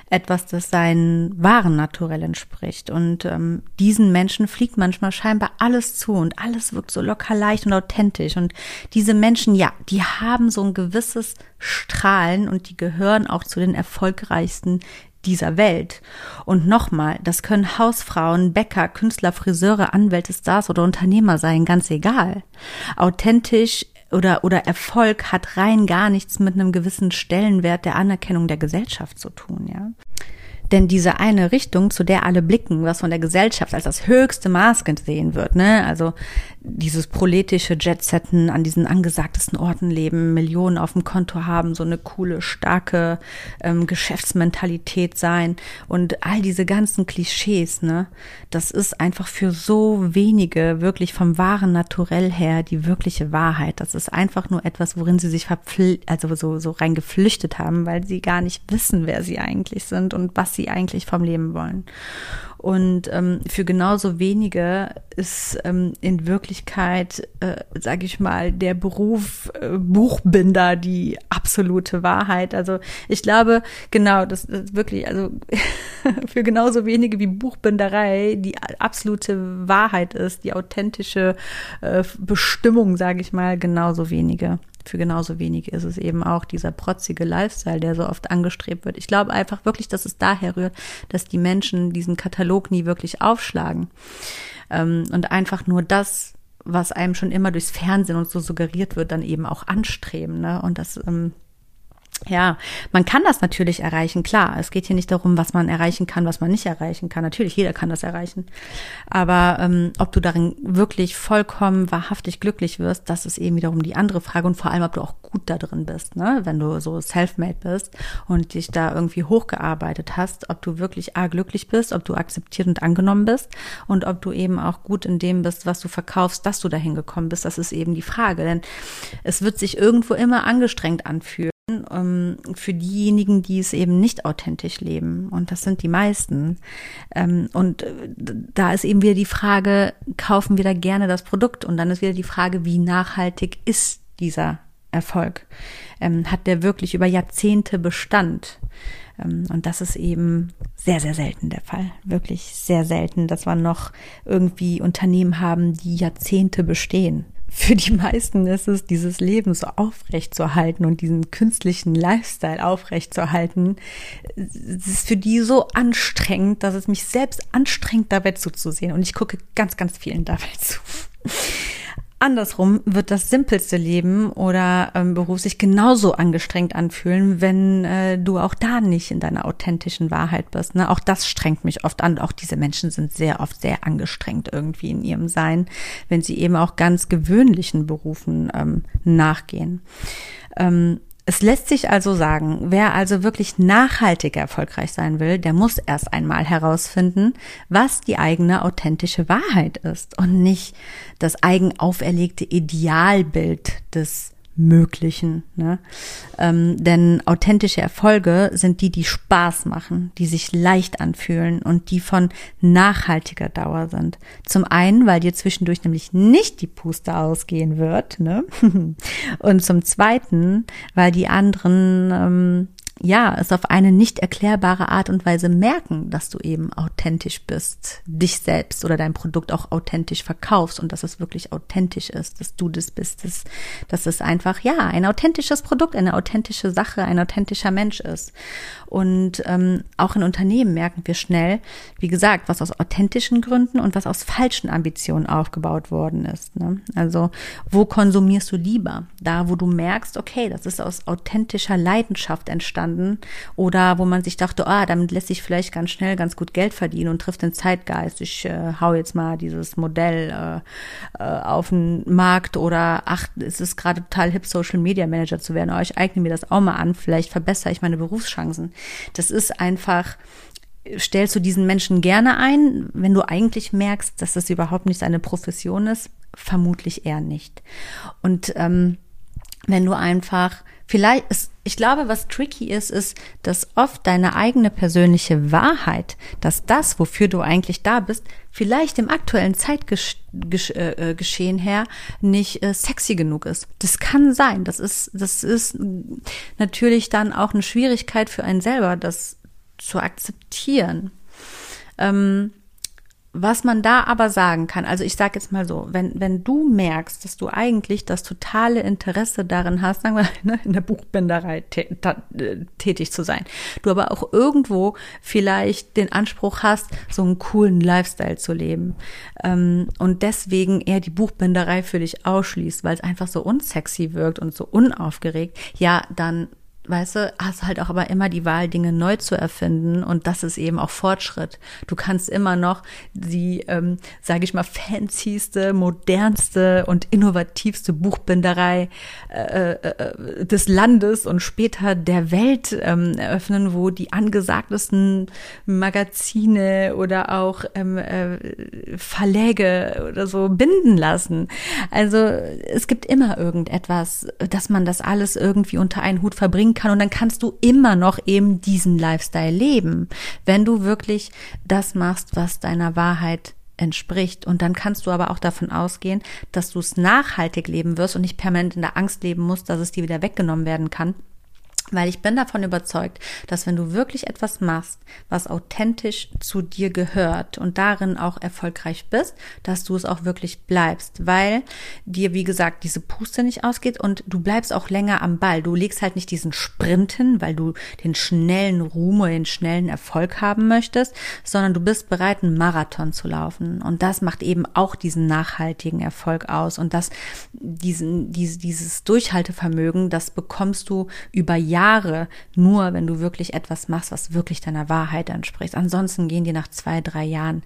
Etwas, das seinen wahren Naturell entspricht. Und ähm, diesen Menschen fliegt manchmal scheinbar alles zu und alles wirkt so locker leicht und authentisch. Und diese Menschen, ja, die haben so ein gewisses Strahlen und die gehören auch zu den erfolgreichsten dieser Welt. Und nochmal, das können Hausfrauen, Bäcker, Künstler, Friseure, Anwälte, Stars oder Unternehmer sein, ganz egal. Authentisch oder, oder Erfolg hat rein gar nichts mit einem gewissen Stellenwert der Anerkennung der Gesellschaft zu tun, ja. Denn diese eine Richtung, zu der alle blicken, was von der Gesellschaft als das höchste Maß gesehen wird, ne? Also dieses proletische Jetsetten an diesen angesagtesten Orten leben, Millionen auf dem Konto haben, so eine coole, starke ähm, Geschäftsmentalität sein und all diese ganzen Klischees, ne? Das ist einfach für so wenige wirklich vom wahren Naturell her die wirkliche Wahrheit. Das ist einfach nur etwas, worin sie sich verpfl also so, so rein geflüchtet haben, weil sie gar nicht wissen, wer sie eigentlich sind und was sie eigentlich vom Leben wollen. Und ähm, für genauso wenige ist ähm, in Wirklichkeit, äh, sage ich mal, der Beruf äh, Buchbinder die absolute Wahrheit. Also ich glaube, genau, das ist wirklich, also <laughs> für genauso wenige wie Buchbinderei die absolute Wahrheit ist, die authentische äh, Bestimmung, sage ich mal, genauso wenige für genauso wenig ist es eben auch dieser protzige Lifestyle, der so oft angestrebt wird. Ich glaube einfach wirklich, dass es daher rührt, dass die Menschen diesen Katalog nie wirklich aufschlagen ähm, und einfach nur das, was einem schon immer durchs Fernsehen und so suggeriert wird, dann eben auch anstreben. Ne? Und das ähm, ja, man kann das natürlich erreichen, klar. Es geht hier nicht darum, was man erreichen kann, was man nicht erreichen kann. Natürlich, jeder kann das erreichen. Aber ähm, ob du darin wirklich vollkommen wahrhaftig glücklich wirst, das ist eben wiederum die andere Frage. Und vor allem, ob du auch gut da drin bist, ne? wenn du so self-made bist und dich da irgendwie hochgearbeitet hast, ob du wirklich A, glücklich bist, ob du akzeptiert und angenommen bist und ob du eben auch gut in dem bist, was du verkaufst, dass du dahin gekommen bist. Das ist eben die Frage. Denn es wird sich irgendwo immer angestrengt anfühlen ähm, für diejenigen, die es eben nicht authentisch leben. Und das sind die meisten. Ähm, und äh, da ist eben wieder die Frage, kaufen wir da gerne das Produkt? Und dann ist wieder die Frage, wie nachhaltig ist dieser Erfolg? Ähm, hat der wirklich über Jahrzehnte Bestand? Ähm, und das ist eben sehr, sehr selten der Fall. Wirklich sehr selten, dass wir noch irgendwie Unternehmen haben, die Jahrzehnte bestehen für die meisten ist es, dieses Leben so aufrecht zu erhalten und diesen künstlichen Lifestyle aufrecht zu erhalten, es ist für die so anstrengend, dass es mich selbst anstrengt, dabei zuzusehen. Und ich gucke ganz, ganz vielen dabei zu. Andersrum wird das simpelste Leben oder ähm, Beruf sich genauso angestrengt anfühlen, wenn äh, du auch da nicht in deiner authentischen Wahrheit bist. Ne? Auch das strengt mich oft an. Auch diese Menschen sind sehr oft sehr angestrengt irgendwie in ihrem Sein, wenn sie eben auch ganz gewöhnlichen Berufen ähm, nachgehen. Ähm, es lässt sich also sagen, wer also wirklich nachhaltig erfolgreich sein will, der muss erst einmal herausfinden, was die eigene authentische Wahrheit ist und nicht das eigen auferlegte Idealbild des Möglichen. Ne? Ähm, denn authentische Erfolge sind die, die Spaß machen, die sich leicht anfühlen und die von nachhaltiger Dauer sind. Zum einen, weil dir zwischendurch nämlich nicht die Puste ausgehen wird. Ne? <laughs> und zum zweiten, weil die anderen ähm, ja, es auf eine nicht erklärbare Art und Weise merken, dass du eben authentisch bist, dich selbst oder dein Produkt auch authentisch verkaufst und dass es wirklich authentisch ist, dass du das bist, dass, dass es einfach, ja, ein authentisches Produkt, eine authentische Sache, ein authentischer Mensch ist. Und ähm, auch in Unternehmen merken wir schnell, wie gesagt, was aus authentischen Gründen und was aus falschen Ambitionen aufgebaut worden ist. Ne? Also, wo konsumierst du lieber? Da, wo du merkst, okay, das ist aus authentischer Leidenschaft entstanden oder wo man sich dachte, ah, damit lässt sich vielleicht ganz schnell ganz gut Geld verdienen und trifft den Zeitgeist. Ich äh, hau jetzt mal dieses Modell äh, äh, auf den Markt oder ach, es ist gerade total hip, Social Media Manager zu werden. Oh, ich eigne mir das auch mal an, vielleicht verbessere ich meine Berufschancen. Das ist einfach stellst du diesen Menschen gerne ein, wenn du eigentlich merkst, dass das überhaupt nicht seine Profession ist? Vermutlich eher nicht. Und ähm, wenn du einfach vielleicht ist, ich glaube, was tricky ist, ist, dass oft deine eigene persönliche Wahrheit, dass das, wofür du eigentlich da bist, vielleicht im aktuellen Zeitgeschehen äh, her nicht äh, sexy genug ist. Das kann sein. Das ist, das ist natürlich dann auch eine Schwierigkeit für einen selber, das zu akzeptieren. Ähm, was man da aber sagen kann, also ich sage jetzt mal so, wenn, wenn du merkst, dass du eigentlich das totale Interesse darin hast, sagen wir, <laughs> ne, in der Buchbinderei tätig zu sein, du aber auch irgendwo vielleicht den Anspruch hast, so einen coolen Lifestyle zu leben ähm, und deswegen eher die Buchbinderei für dich ausschließt, weil es einfach so unsexy wirkt und so unaufgeregt, ja, dann weißt du, hast halt auch aber immer die Wahl, Dinge neu zu erfinden und das ist eben auch Fortschritt. Du kannst immer noch die, ähm, sage ich mal, fancyste, modernste und innovativste Buchbinderei äh, äh, des Landes und später der Welt ähm, eröffnen, wo die angesagtesten Magazine oder auch ähm, äh, Verläge oder so binden lassen. Also es gibt immer irgendetwas, dass man das alles irgendwie unter einen Hut verbringen kann und dann kannst du immer noch eben diesen Lifestyle leben, wenn du wirklich das machst, was deiner Wahrheit entspricht. Und dann kannst du aber auch davon ausgehen, dass du es nachhaltig leben wirst und nicht permanent in der Angst leben musst, dass es dir wieder weggenommen werden kann. Weil ich bin davon überzeugt, dass wenn du wirklich etwas machst, was authentisch zu dir gehört und darin auch erfolgreich bist, dass du es auch wirklich bleibst, weil dir, wie gesagt, diese Puste nicht ausgeht und du bleibst auch länger am Ball. Du legst halt nicht diesen Sprint hin, weil du den schnellen Ruhm oder den schnellen Erfolg haben möchtest, sondern du bist bereit, einen Marathon zu laufen. Und das macht eben auch diesen nachhaltigen Erfolg aus. Und das, diesen, diese, dieses Durchhaltevermögen, das bekommst du über Jahre nur, wenn du wirklich etwas machst, was wirklich deiner Wahrheit entspricht. Ansonsten gehen die nach zwei, drei Jahren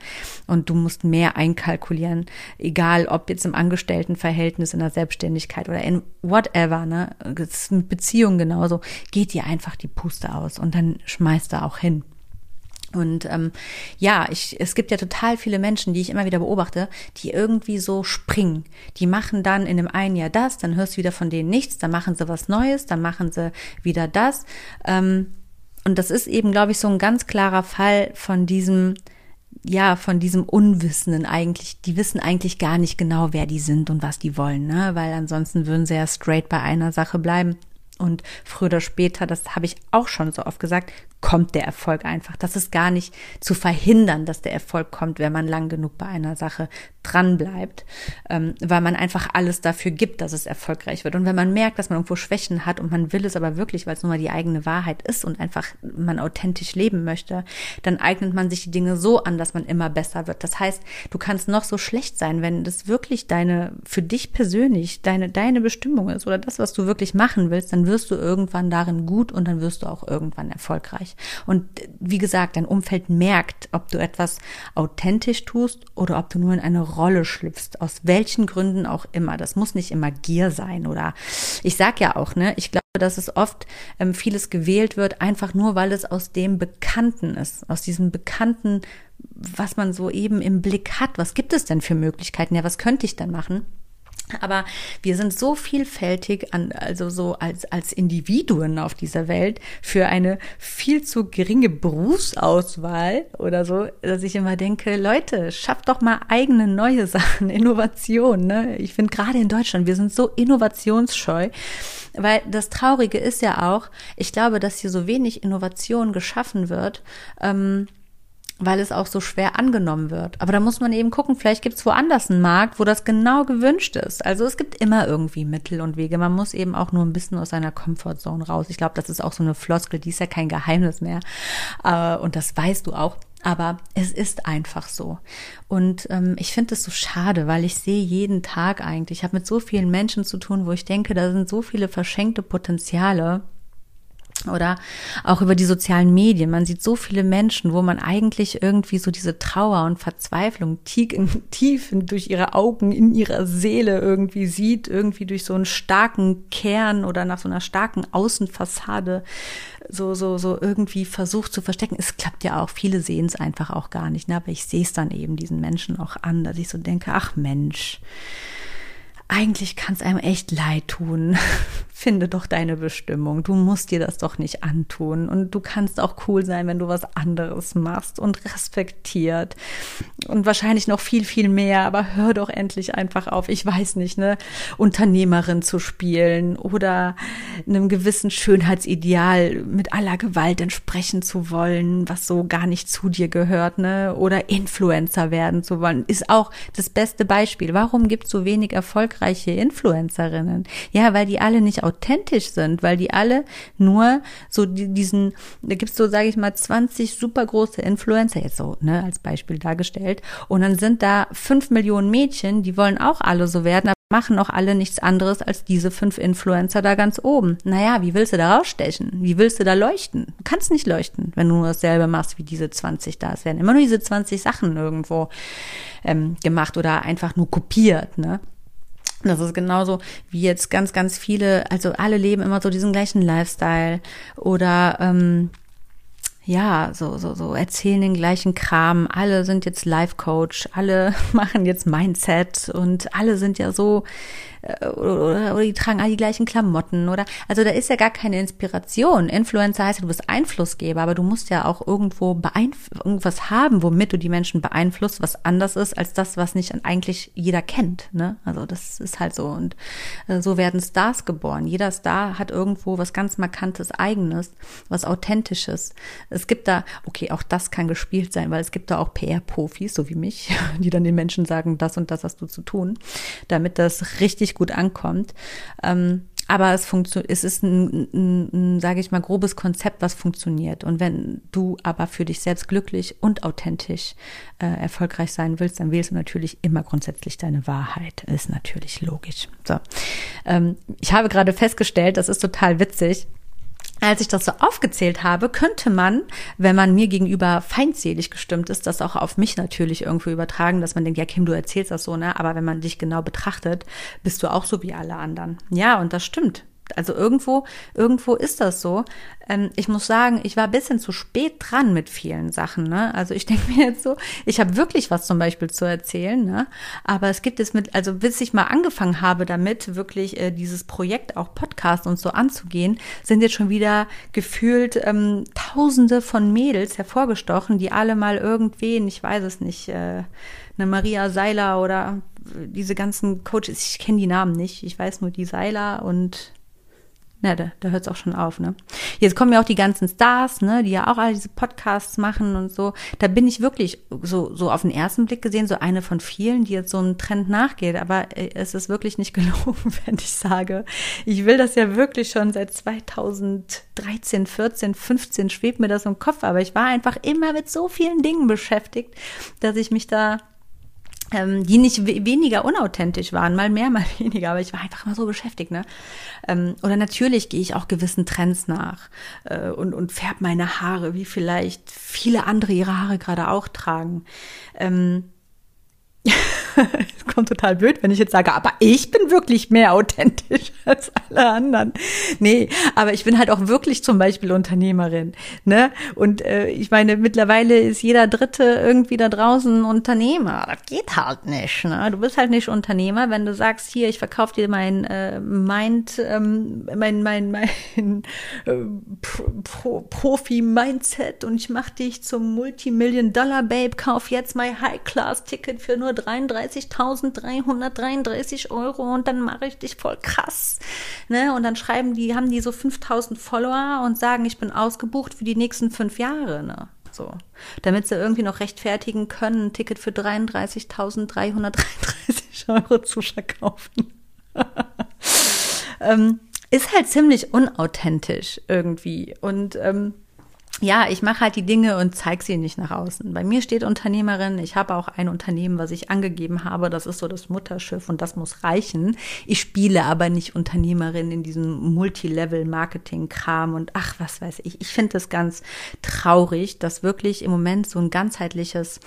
und du musst mehr einkalkulieren, egal ob jetzt im Angestelltenverhältnis, in der Selbstständigkeit oder in whatever, ne? Beziehung genauso, geht dir einfach die Puste aus und dann schmeißt du auch hin. Und ähm, ja, ich, es gibt ja total viele Menschen, die ich immer wieder beobachte, die irgendwie so springen. Die machen dann in dem einen Jahr das, dann hörst du wieder von denen nichts, dann machen sie was Neues, dann machen sie wieder das. Ähm, und das ist eben, glaube ich, so ein ganz klarer Fall von diesem, ja, von diesem Unwissenden eigentlich. Die wissen eigentlich gar nicht genau, wer die sind und was die wollen, ne? Weil ansonsten würden sie ja straight bei einer Sache bleiben. Und früher oder später, das habe ich auch schon so oft gesagt, kommt der Erfolg einfach. Das ist gar nicht zu verhindern, dass der Erfolg kommt, wenn man lang genug bei einer Sache dran bleibt, ähm, weil man einfach alles dafür gibt, dass es erfolgreich wird. Und wenn man merkt, dass man irgendwo Schwächen hat und man will es aber wirklich, weil es nun mal die eigene Wahrheit ist und einfach man authentisch leben möchte, dann eignet man sich die Dinge so an, dass man immer besser wird. Das heißt, du kannst noch so schlecht sein, wenn das wirklich deine, für dich persönlich, deine, deine Bestimmung ist oder das, was du wirklich machen willst, dann wirst du irgendwann darin gut und dann wirst du auch irgendwann erfolgreich. Und wie gesagt, dein Umfeld merkt, ob du etwas authentisch tust oder ob du nur in eine Rolle schlüpfst, aus welchen Gründen auch immer. Das muss nicht immer Gier sein oder ich sag ja auch, ne, ich glaube, dass es oft ähm, vieles gewählt wird, einfach nur, weil es aus dem Bekannten ist, aus diesem Bekannten, was man so eben im Blick hat. Was gibt es denn für Möglichkeiten? Ja, was könnte ich denn machen? Aber wir sind so vielfältig an, also so als, als Individuen auf dieser Welt für eine viel zu geringe Berufsauswahl oder so, dass ich immer denke, Leute, schafft doch mal eigene neue <laughs> Sachen, Innovation, ne? Ich finde gerade in Deutschland, wir sind so innovationsscheu, weil das Traurige ist ja auch, ich glaube, dass hier so wenig Innovation geschaffen wird, ähm, weil es auch so schwer angenommen wird. Aber da muss man eben gucken, vielleicht gibt es woanders einen Markt, wo das genau gewünscht ist. Also es gibt immer irgendwie Mittel und Wege. Man muss eben auch nur ein bisschen aus seiner Comfortzone raus. Ich glaube, das ist auch so eine Floskel, die ist ja kein Geheimnis mehr. Äh, und das weißt du auch. Aber es ist einfach so. Und ähm, ich finde es so schade, weil ich sehe jeden Tag eigentlich, ich habe mit so vielen Menschen zu tun, wo ich denke, da sind so viele verschenkte Potenziale oder auch über die sozialen Medien. Man sieht so viele Menschen, wo man eigentlich irgendwie so diese Trauer und Verzweiflung tief, <laughs> tief durch ihre Augen, in ihrer Seele irgendwie sieht, irgendwie durch so einen starken Kern oder nach so einer starken Außenfassade so, so, so irgendwie versucht zu verstecken. Es klappt ja auch. Viele sehen es einfach auch gar nicht. Ne? Aber ich sehe es dann eben diesen Menschen auch an, dass ich so denke, ach Mensch, eigentlich kann es einem echt leid tun. <laughs> Finde doch deine Bestimmung. Du musst dir das doch nicht antun. Und du kannst auch cool sein, wenn du was anderes machst und respektiert. Und wahrscheinlich noch viel, viel mehr. Aber hör doch endlich einfach auf. Ich weiß nicht, ne? Unternehmerin zu spielen oder einem gewissen Schönheitsideal mit aller Gewalt entsprechen zu wollen, was so gar nicht zu dir gehört, ne? Oder Influencer werden zu wollen, ist auch das beste Beispiel. Warum gibt es so wenig Erfolg erfolgreiche Influencerinnen. Ja, weil die alle nicht authentisch sind, weil die alle nur so diesen, da gibt's so, sage ich mal, 20 super große Influencer, jetzt so, ne, als Beispiel dargestellt. Und dann sind da fünf Millionen Mädchen, die wollen auch alle so werden, machen auch alle nichts anderes als diese fünf Influencer da ganz oben. Naja, wie willst du da rausstechen? Wie willst du da leuchten? Du kannst nicht leuchten, wenn du nur dasselbe machst wie diese 20 da. Es werden immer nur diese 20 Sachen irgendwo ähm, gemacht oder einfach nur kopiert, ne? Das ist genauso wie jetzt ganz, ganz viele, also alle leben immer so diesen gleichen Lifestyle oder ähm, ja, so, so, so erzählen den gleichen Kram. Alle sind jetzt Life Coach, alle <laughs> machen jetzt Mindset und alle sind ja so oder, oder die tragen all die gleichen Klamotten oder also da ist ja gar keine Inspiration. Influencer heißt ja, du bist Einflussgeber, aber du musst ja auch irgendwo irgendwas haben, womit du die Menschen beeinflusst, was anders ist als das, was nicht eigentlich jeder kennt. Ne? Also das ist halt so und äh, so werden Stars geboren. Jeder Star hat irgendwo was ganz markantes, eigenes, was authentisches. Es gibt da, okay, auch das kann gespielt sein, weil es gibt da auch PR-Profis, so wie mich, <laughs> die dann den Menschen sagen, das und das hast du zu tun, damit das richtig gut ankommt. Ähm, aber es funktioniert, es ist ein, ein, ein sage ich mal, grobes Konzept, was funktioniert. Und wenn du aber für dich selbst glücklich und authentisch äh, erfolgreich sein willst, dann wählst du natürlich immer grundsätzlich deine Wahrheit. Ist natürlich logisch. So, ähm, ich habe gerade festgestellt, das ist total witzig als ich das so aufgezählt habe, könnte man, wenn man mir gegenüber feindselig gestimmt ist, das auch auf mich natürlich irgendwo übertragen, dass man denkt, ja Kim, du erzählst das so, ne? Aber wenn man dich genau betrachtet, bist du auch so wie alle anderen. Ja, und das stimmt. Also irgendwo, irgendwo ist das so. Ähm, ich muss sagen, ich war ein bisschen zu spät dran mit vielen Sachen. Ne? Also ich <laughs> denke mir jetzt so, ich habe wirklich was zum Beispiel zu erzählen, ne? aber es gibt es mit, also bis ich mal angefangen habe damit, wirklich äh, dieses Projekt auch Podcast und so anzugehen, sind jetzt schon wieder gefühlt ähm, Tausende von Mädels hervorgestochen, die alle mal irgendwen, ich weiß es nicht, äh, eine Maria Seiler oder diese ganzen Coaches, ich kenne die Namen nicht, ich weiß nur die Seiler und na, da, da hört es auch schon auf, ne? Jetzt kommen ja auch die ganzen Stars, ne, die ja auch alle diese Podcasts machen und so. Da bin ich wirklich so, so auf den ersten Blick gesehen, so eine von vielen, die jetzt so einen Trend nachgeht. Aber äh, es ist wirklich nicht <laughs> gelogen, wenn ich sage, ich will das ja wirklich schon seit 2013, 14, 15 schwebt mir das im Kopf. Aber ich war einfach immer mit so vielen Dingen beschäftigt, dass ich mich da ähm, die nicht weniger unauthentisch waren, mal mehr, <laughs> mal weniger, aber ich war einfach immer so beschäftigt, ne? Ähm, oder natürlich gehe ich auch gewissen Trends nach äh, und, und färb meine Haare, wie vielleicht viele andere ihre Haare gerade auch tragen. Ähm, <laughs> <laughs> es kommt total blöd, wenn ich jetzt sage, aber ich bin wirklich mehr authentisch <laughs> als alle anderen. Nee, aber ich bin halt auch wirklich zum Beispiel Unternehmerin. Ne? Und äh, ich meine, mittlerweile ist jeder Dritte irgendwie da draußen Unternehmer. Das geht halt nicht. Ne? Du bist halt nicht Unternehmer, wenn du sagst, hier, ich verkaufe dir mein äh, Mind, ähm, mein, mein, mein äh, Pro Profi-Mindset und ich mache dich zum Multimillion-Dollar-Babe, kauf jetzt mein High-Class-Ticket für nur 33.333 Euro und dann mache ich dich voll krass. Ne? Und dann schreiben die, haben die so 5000 Follower und sagen, ich bin ausgebucht für die nächsten fünf Jahre. Ne? So. Damit sie irgendwie noch rechtfertigen können, ein Ticket für 33.333 <laughs> Euro zu verkaufen. <laughs> ähm, ist halt ziemlich unauthentisch irgendwie. Und ähm, ja, ich mache halt die Dinge und zeige sie nicht nach außen. Bei mir steht Unternehmerin. Ich habe auch ein Unternehmen, was ich angegeben habe. Das ist so das Mutterschiff und das muss reichen. Ich spiele aber nicht Unternehmerin in diesem Multilevel-Marketing-Kram und ach, was weiß ich. Ich finde das ganz traurig, dass wirklich im Moment so ein ganzheitliches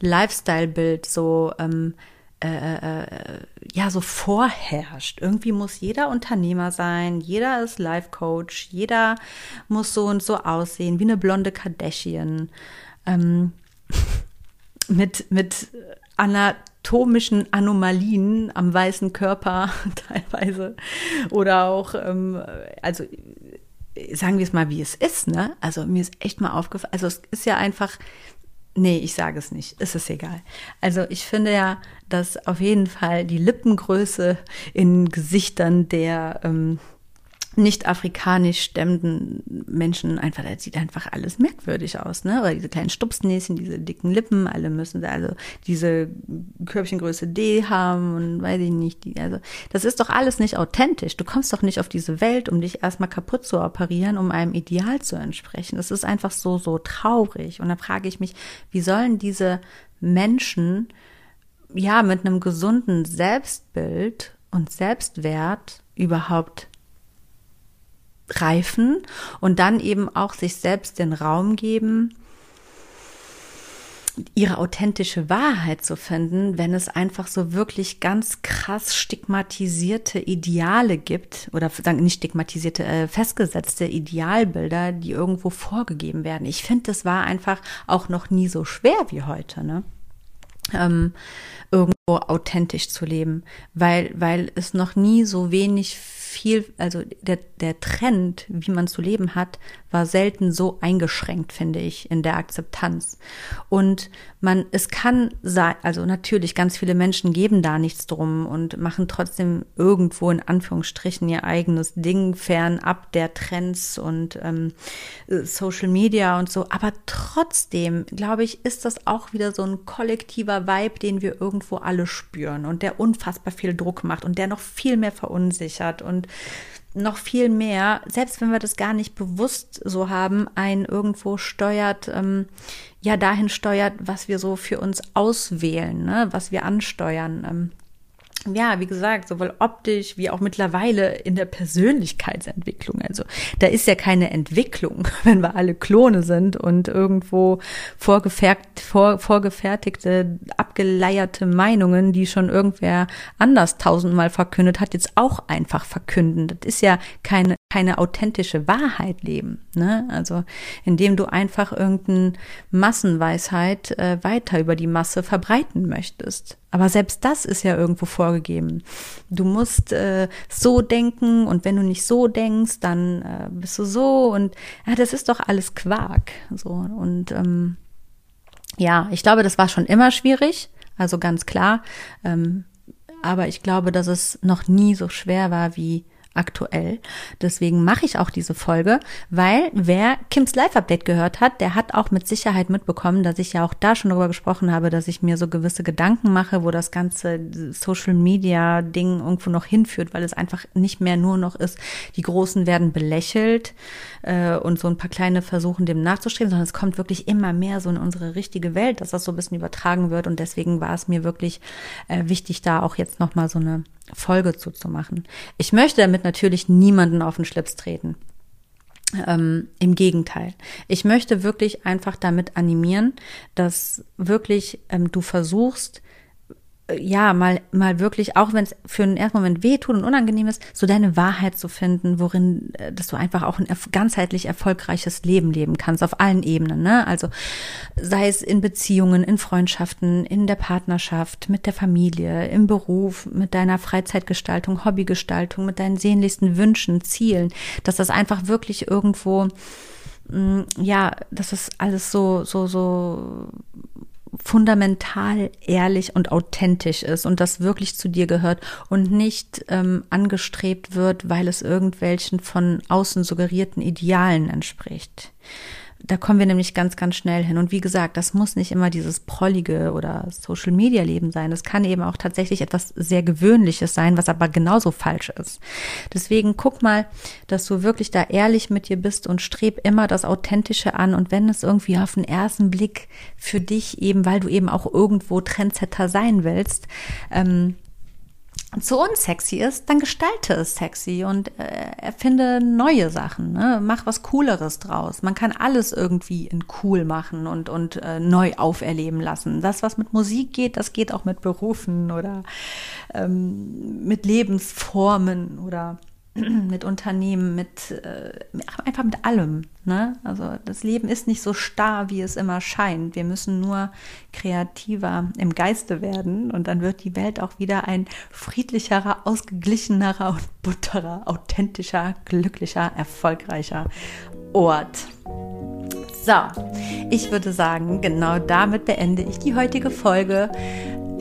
Lifestyle-Bild so ähm, äh, äh, äh, ja so vorherrscht. Irgendwie muss jeder Unternehmer sein, jeder ist Life Coach, jeder muss so und so aussehen wie eine blonde Kardashian ähm, <laughs> mit mit anatomischen Anomalien am weißen Körper <laughs> teilweise oder auch ähm, also sagen wir es mal, wie es ist, ne? Also mir ist echt mal aufgefallen, also es ist ja einfach Nee, ich sage es nicht. Es ist egal. Also ich finde ja, dass auf jeden Fall die Lippengröße in Gesichtern der ähm, nicht afrikanisch stemmenden Menschen einfach, das sieht einfach alles merkwürdig aus, ne? Oder diese kleinen Stupsnäschen, diese dicken Lippen, alle müssen also diese Körbchengröße D haben und weiß ich nicht, die, also das ist doch alles nicht authentisch. Du kommst doch nicht auf diese Welt, um dich erstmal kaputt zu operieren, um einem Ideal zu entsprechen. Das ist einfach so, so traurig. Und da frage ich mich, wie sollen diese Menschen ja mit einem gesunden Selbstbild und Selbstwert überhaupt reifen und dann eben auch sich selbst den Raum geben, ihre authentische Wahrheit zu finden, wenn es einfach so wirklich ganz krass stigmatisierte Ideale gibt oder nicht stigmatisierte, äh, festgesetzte Idealbilder, die irgendwo vorgegeben werden. Ich finde, das war einfach auch noch nie so schwer wie heute, ne? Ähm, irgendwo authentisch zu leben, weil, weil es noch nie so wenig viel, also der, der Trend, wie man zu leben hat, war selten so eingeschränkt, finde ich, in der Akzeptanz. Und man, es kann sein, also natürlich, ganz viele Menschen geben da nichts drum und machen trotzdem irgendwo in Anführungsstrichen ihr eigenes Ding fernab der Trends und ähm, Social Media und so. Aber trotzdem, glaube ich, ist das auch wieder so ein kollektiver Vibe, den wir irgendwo alle spüren und der unfassbar viel Druck macht und der noch viel mehr verunsichert und noch viel mehr, selbst wenn wir das gar nicht bewusst so haben, ein irgendwo steuert, ähm, ja dahin steuert, was wir so für uns auswählen, ne? was wir ansteuern. Ähm, ja, wie gesagt, sowohl optisch wie auch mittlerweile in der Persönlichkeitsentwicklung. Also da ist ja keine Entwicklung, <laughs> wenn wir alle Klone sind und irgendwo vorgefertigt, vor, vorgefertigte, abgeleierte Meinungen, die schon irgendwer anders tausendmal verkündet hat, jetzt auch einfach verkünden. Das ist ja keine keine authentische Wahrheit leben. Ne? Also indem du einfach irgendeine Massenweisheit äh, weiter über die Masse verbreiten möchtest. Aber selbst das ist ja irgendwo vorgegeben. Du musst äh, so denken und wenn du nicht so denkst, dann äh, bist du so und ja, das ist doch alles Quark. So und ähm, ja, ich glaube, das war schon immer schwierig. Also ganz klar. Ähm, aber ich glaube, dass es noch nie so schwer war wie aktuell. Deswegen mache ich auch diese Folge, weil wer Kims Live-Update gehört hat, der hat auch mit Sicherheit mitbekommen, dass ich ja auch da schon darüber gesprochen habe, dass ich mir so gewisse Gedanken mache, wo das ganze Social-Media-Ding irgendwo noch hinführt, weil es einfach nicht mehr nur noch ist, die Großen werden belächelt äh, und so ein paar kleine versuchen, dem nachzustreben, sondern es kommt wirklich immer mehr so in unsere richtige Welt, dass das so ein bisschen übertragen wird und deswegen war es mir wirklich äh, wichtig, da auch jetzt nochmal so eine Folge zuzumachen. Ich möchte damit natürlich niemanden auf den Schlips treten. Ähm, Im Gegenteil. Ich möchte wirklich einfach damit animieren, dass wirklich ähm, du versuchst, ja, mal, mal wirklich, auch wenn es für einen ersten Moment wehtut und unangenehm ist, so deine Wahrheit zu finden, worin, äh, dass du einfach auch ein ganzheitlich erfolgreiches Leben leben kannst, auf allen Ebenen, ne? Also, sei es in Beziehungen, in Freundschaften, in der Partnerschaft, mit der Familie, im Beruf, mit deiner Freizeitgestaltung, Hobbygestaltung, mit deinen sehnlichsten Wünschen, Zielen, dass das einfach wirklich irgendwo, mm, ja, dass es alles so, so, so fundamental ehrlich und authentisch ist und das wirklich zu dir gehört und nicht ähm, angestrebt wird, weil es irgendwelchen von außen suggerierten Idealen entspricht. Da kommen wir nämlich ganz, ganz schnell hin. Und wie gesagt, das muss nicht immer dieses prollige oder Social Media Leben sein. Das kann eben auch tatsächlich etwas sehr Gewöhnliches sein, was aber genauso falsch ist. Deswegen guck mal, dass du wirklich da ehrlich mit dir bist und streb immer das Authentische an. Und wenn es irgendwie auf den ersten Blick für dich eben, weil du eben auch irgendwo Trendsetter sein willst, ähm, zu unsexy ist, dann gestalte es sexy und äh, erfinde neue Sachen. Ne? Mach was Cooleres draus. Man kann alles irgendwie in cool machen und, und äh, neu auferleben lassen. Das, was mit Musik geht, das geht auch mit Berufen oder ähm, mit Lebensformen oder <clears throat> mit Unternehmen, mit äh, einfach mit allem. Ne? Also das Leben ist nicht so starr, wie es immer scheint. Wir müssen nur kreativer im Geiste werden und dann wird die Welt auch wieder ein friedlicherer, ausgeglichenerer und butterer, authentischer, glücklicher, erfolgreicher Ort. So, ich würde sagen, genau damit beende ich die heutige Folge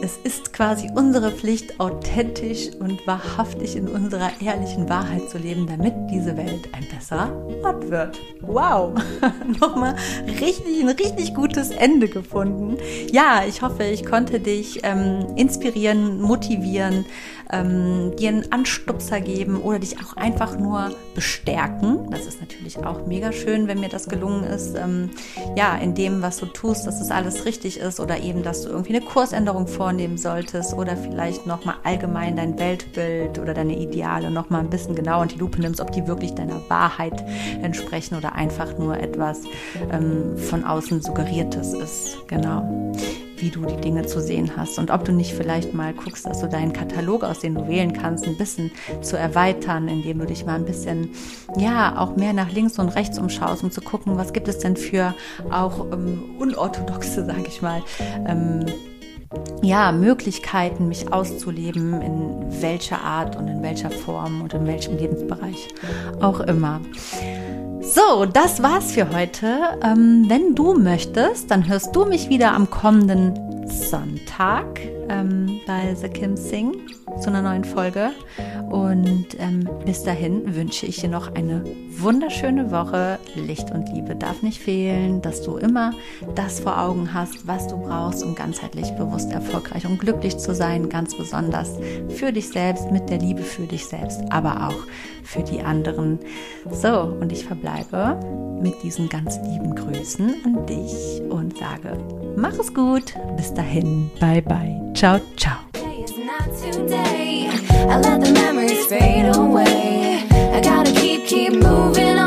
es ist quasi unsere Pflicht, authentisch und wahrhaftig in unserer ehrlichen Wahrheit zu leben, damit diese Welt ein besserer Ort wird. Wow! <laughs> Nochmal richtig, ein richtig gutes Ende gefunden. Ja, ich hoffe, ich konnte dich ähm, inspirieren, motivieren, ähm, dir einen Anstupser geben oder dich auch einfach nur bestärken. Das ist natürlich auch mega schön, wenn mir das gelungen ist. Ähm, ja, in dem, was du tust, dass es alles richtig ist oder eben, dass du irgendwie eine Kursänderung vornehmen solltest oder vielleicht nochmal allgemein dein Weltbild oder deine Ideale nochmal ein bisschen genauer in die Lupe nimmst, ob die wirklich deiner Wahrheit entsprechen oder einfach nur etwas ähm, von außen suggeriertes ist. Genau wie du die Dinge zu sehen hast und ob du nicht vielleicht mal guckst, dass du deinen Katalog, aus dem du wählen kannst, ein bisschen zu erweitern, indem du dich mal ein bisschen, ja, auch mehr nach links und rechts umschaust, um zu gucken, was gibt es denn für auch ähm, unorthodoxe, <laughs> sage ich mal, ähm, ja, Möglichkeiten, mich auszuleben, in welcher Art und in welcher Form und in welchem Lebensbereich auch immer. So, das war's für heute. Ähm, wenn du möchtest, dann hörst du mich wieder am kommenden Sonntag ähm, bei The Kim Sing zu einer neuen Folge. Und ähm, bis dahin wünsche ich dir noch eine wunderschöne Woche. Licht und Liebe darf nicht fehlen, dass du immer das vor Augen hast, was du brauchst, um ganzheitlich bewusst erfolgreich und glücklich zu sein. Ganz besonders für dich selbst, mit der Liebe für dich selbst, aber auch für die anderen. So, und ich verbleibe mit diesen ganz lieben Grüßen an dich und sage, mach es gut. Bis dahin. Bye, bye. Ciao, ciao. not today. I let the memories fade away. I gotta keep, keep moving on.